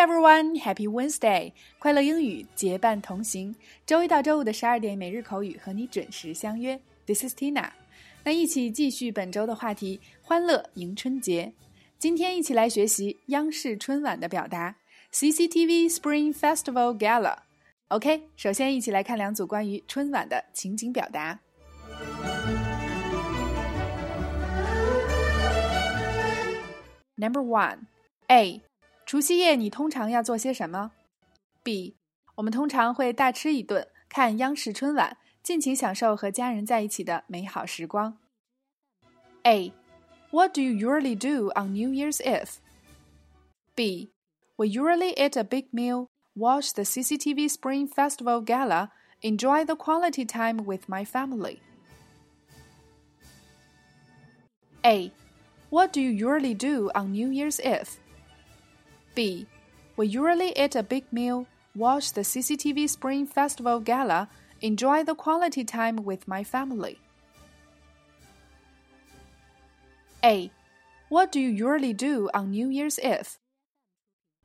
everyone, Happy Wednesday! 快乐英语结伴同行，周一到周五的十二点每日口语和你准时相约。This is Tina。那一起继续本周的话题，欢乐迎春节。今天一起来学习央视春晚的表达，CCTV Spring Festival Gala。OK，首先一起来看两组关于春晚的情景表达。Number one, A. 除夕夜你通常要做些什么？B. 我们通常会大吃一顿，看央视春晚，尽情享受和家人在一起的美好时光。A. What do you usually do on New Year's Eve? B. We usually eat a big meal, watch the CCTV Spring Festival Gala, enjoy the quality time with my family. A. What do you usually do on New Year's Eve? B. We usually eat a big meal, watch the CCTV Spring Festival Gala, enjoy the quality time with my family. A. What do you usually do on New Year's Eve?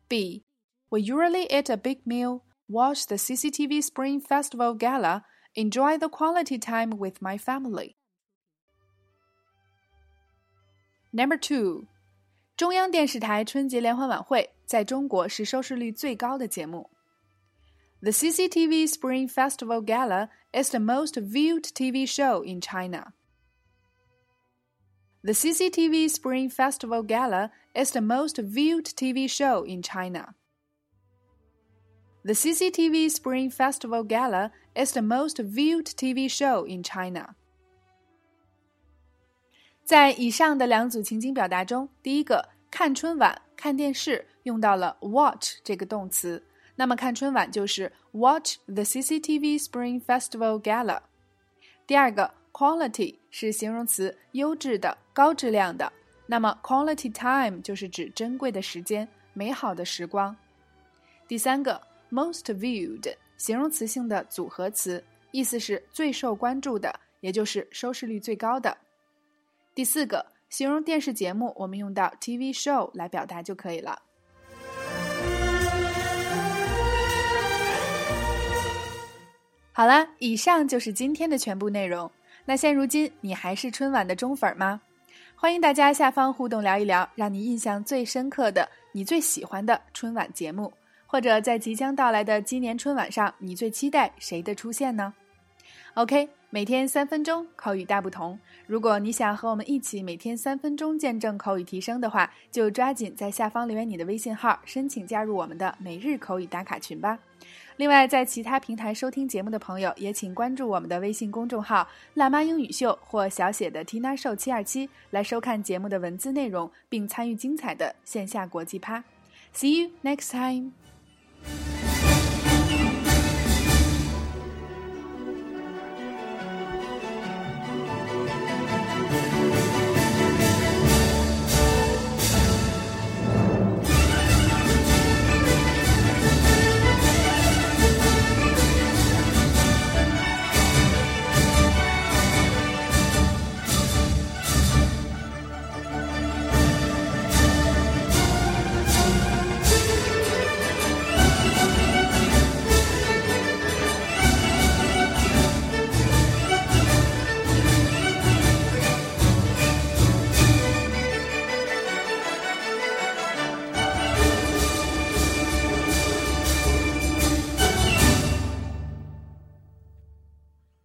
B. We usually eat a big meal, watch the CCTV Spring Festival Gala, enjoy the quality time with my family. Number two，中央电视台春节联欢晚会 在中国是收视率最高的节目。The CCTV Spring Festival Gala is the most viewed TV show in China. The CCTV Spring Festival Gala is the most viewed TV show in China. The CCTV Spring Festival Gala is the most viewed TV show in China. 在以上的两组情景表达中，第一个 看春晚、看电视用到了 watch 这个动词，那么看春晚就是 watch the CCTV Spring Festival Gala。第二个 quality 是形容词，优质的、高质量的，那么 quality time 就是指珍贵的时间、美好的时光。第三个 most viewed 形容词性的组合词，意思是最受关注的，也就是收视率最高的。第四个，形容电视节目，我们用到 TV show 来表达就可以了。好了，以上就是今天的全部内容。那现如今你还是春晚的忠粉吗？欢迎大家下方互动聊一聊，让你印象最深刻的、你最喜欢的春晚节目，或者在即将到来的今年春晚上，你最期待谁的出现呢？OK。每天三分钟，口语大不同。如果你想和我们一起每天三分钟见证口语提升的话，就抓紧在下方留言你的微信号，申请加入我们的每日口语打卡群吧。另外，在其他平台收听节目的朋友，也请关注我们的微信公众号“辣妈英语秀”或小写的 Tina Show 七二七，来收看节目的文字内容，并参与精彩的线下国际趴。See you next time.